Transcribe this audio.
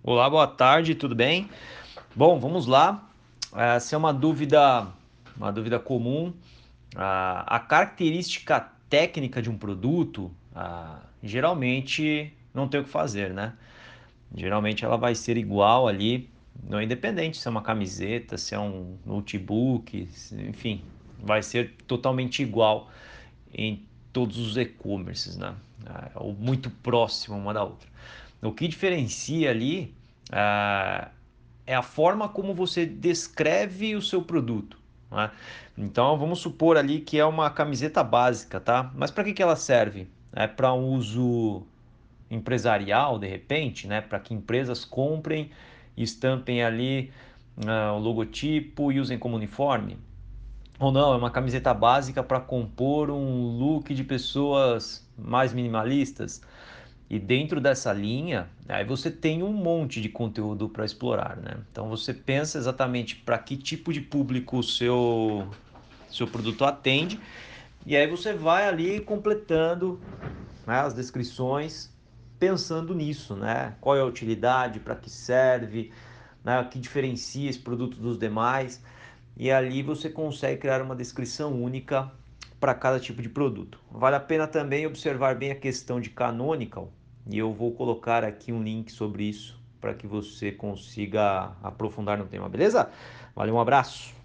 Olá, boa tarde, tudo bem? Bom, vamos lá. Essa é uma dúvida, uma dúvida comum. A característica técnica de um produto, geralmente não tem o que fazer, né? Geralmente ela vai ser igual ali, não independente se é uma camiseta, se é um notebook, enfim, vai ser totalmente igual em todos os e-commerces, né? Ou muito próximo uma da outra. O que diferencia ali uh, é a forma como você descreve o seu produto. Né? Então vamos supor ali que é uma camiseta básica, tá? Mas para que, que ela serve? É para um uso empresarial, de repente, né? Para que empresas comprem, estampem ali uh, o logotipo e usem como uniforme? Ou não, é uma camiseta básica para compor um look de pessoas mais minimalistas? E dentro dessa linha, aí você tem um monte de conteúdo para explorar, né? Então você pensa exatamente para que tipo de público o seu, seu produto atende, e aí você vai ali completando né, as descrições pensando nisso, né? Qual é a utilidade, para que serve, né? o que diferencia esse produto dos demais. E ali você consegue criar uma descrição única para cada tipo de produto. Vale a pena também observar bem a questão de canonical, e eu vou colocar aqui um link sobre isso para que você consiga aprofundar no tema, beleza? Valeu, um abraço!